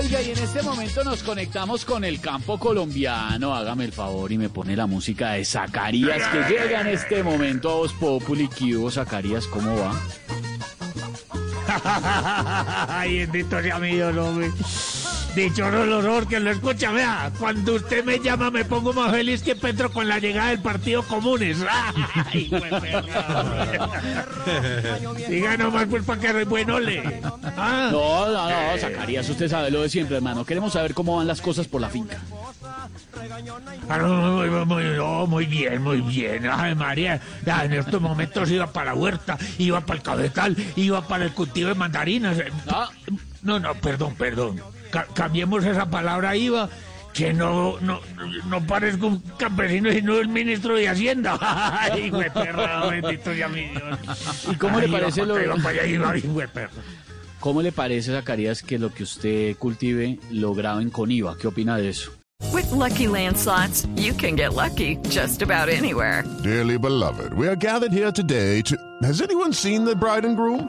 Oiga, y en este momento nos conectamos con el campo colombiano. Hágame el favor y me pone la música de Zacarías que llega en este momento a Voz Populi. ¿Qué hubo, Zacarías? ¿Cómo va? Ay, bendito sea mi Dios, hombre. Dichoso el horror que lo escucha, vea. Cuando usted me llama me pongo más feliz que Petro con la llegada del Partido Comunes. Ay, pues, Diga nomás pues para que bueno le. Ah. No, no, no, Zacarías, usted sabe lo de siempre, hermano. Queremos saber cómo van las cosas por la finca. Ah, no, muy, no, bien, muy bien. Ay, María, ya, en estos momentos iba para la huerta, iba para el cabezal, iba para el cultivo de mandarinas. Ah. No, no, perdón, perdón. Ca- cambiemos esa palabra IVA, que no, no, no parezco un campesino, sino el ministro de Hacienda. Ay, güey, perra, bendito sea mi Dios. ¿Y cómo le Ay, iba parece pa' lo- perra. ¿Cómo le parece, Zacarías, que lo que usted cultive lo graben con IVA? ¿Qué opina de eso? With Lucky Land slots, you can get lucky just about anywhere. Dearly beloved, we are gathered here today to. Has anyone seen the bride and groom?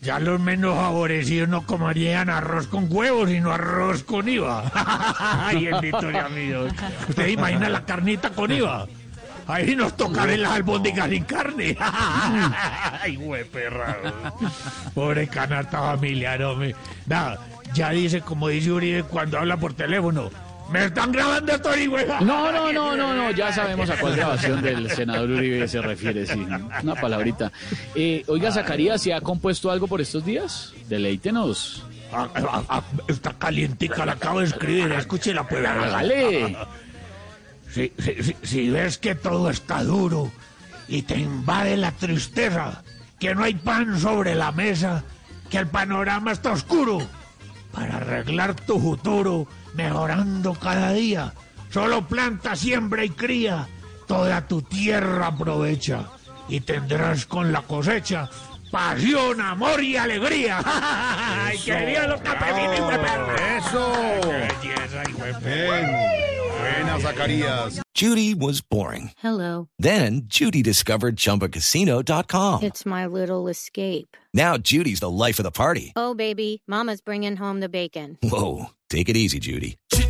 Ya los menos favorecidos no comerían arroz con huevos, sino arroz con IVA. Ay, mi Dios. ¿Usted imagina la carnita con IVA? Ahí nos tocaré las albóndigas sin carne. Ay, güey, perra. Pobre canasta familiar, hombre. Nada, ya dice, como dice Uribe cuando habla por teléfono. ¡Me están grabando esto, güey! No, no, no, no, no, ya sabemos a cuál grabación del senador Uribe se refiere, sí. Una palabrita. Eh, oiga, Zacarías, ¿se ha compuesto algo por estos días? Deleítenos. Ah, ah, ah, está calientica, la acabo de escribir. Escúchela, pues. Hágale. Si, si- ves que todo está duro y te invade la tristeza, que no hay pan sobre la mesa, que el panorama está oscuro, tu futuro, mejorando cada día, solo planta, siembra y cría, toda tu tierra aprovecha y tendrás con la cosecha pasión, amor y alegría. ¡Ay, quería los campesinos, hijo! Eso. ¡Qué belleza, hijo de perra! Bien. Buena, Zacarías. Judy was boring. Hello. Then Judy discovered ChumbaCasino.com. It's my little escape. Now Judy's the life of the party. Oh, baby, Mama's bringing home the bacon. Whoa, take it easy, Judy.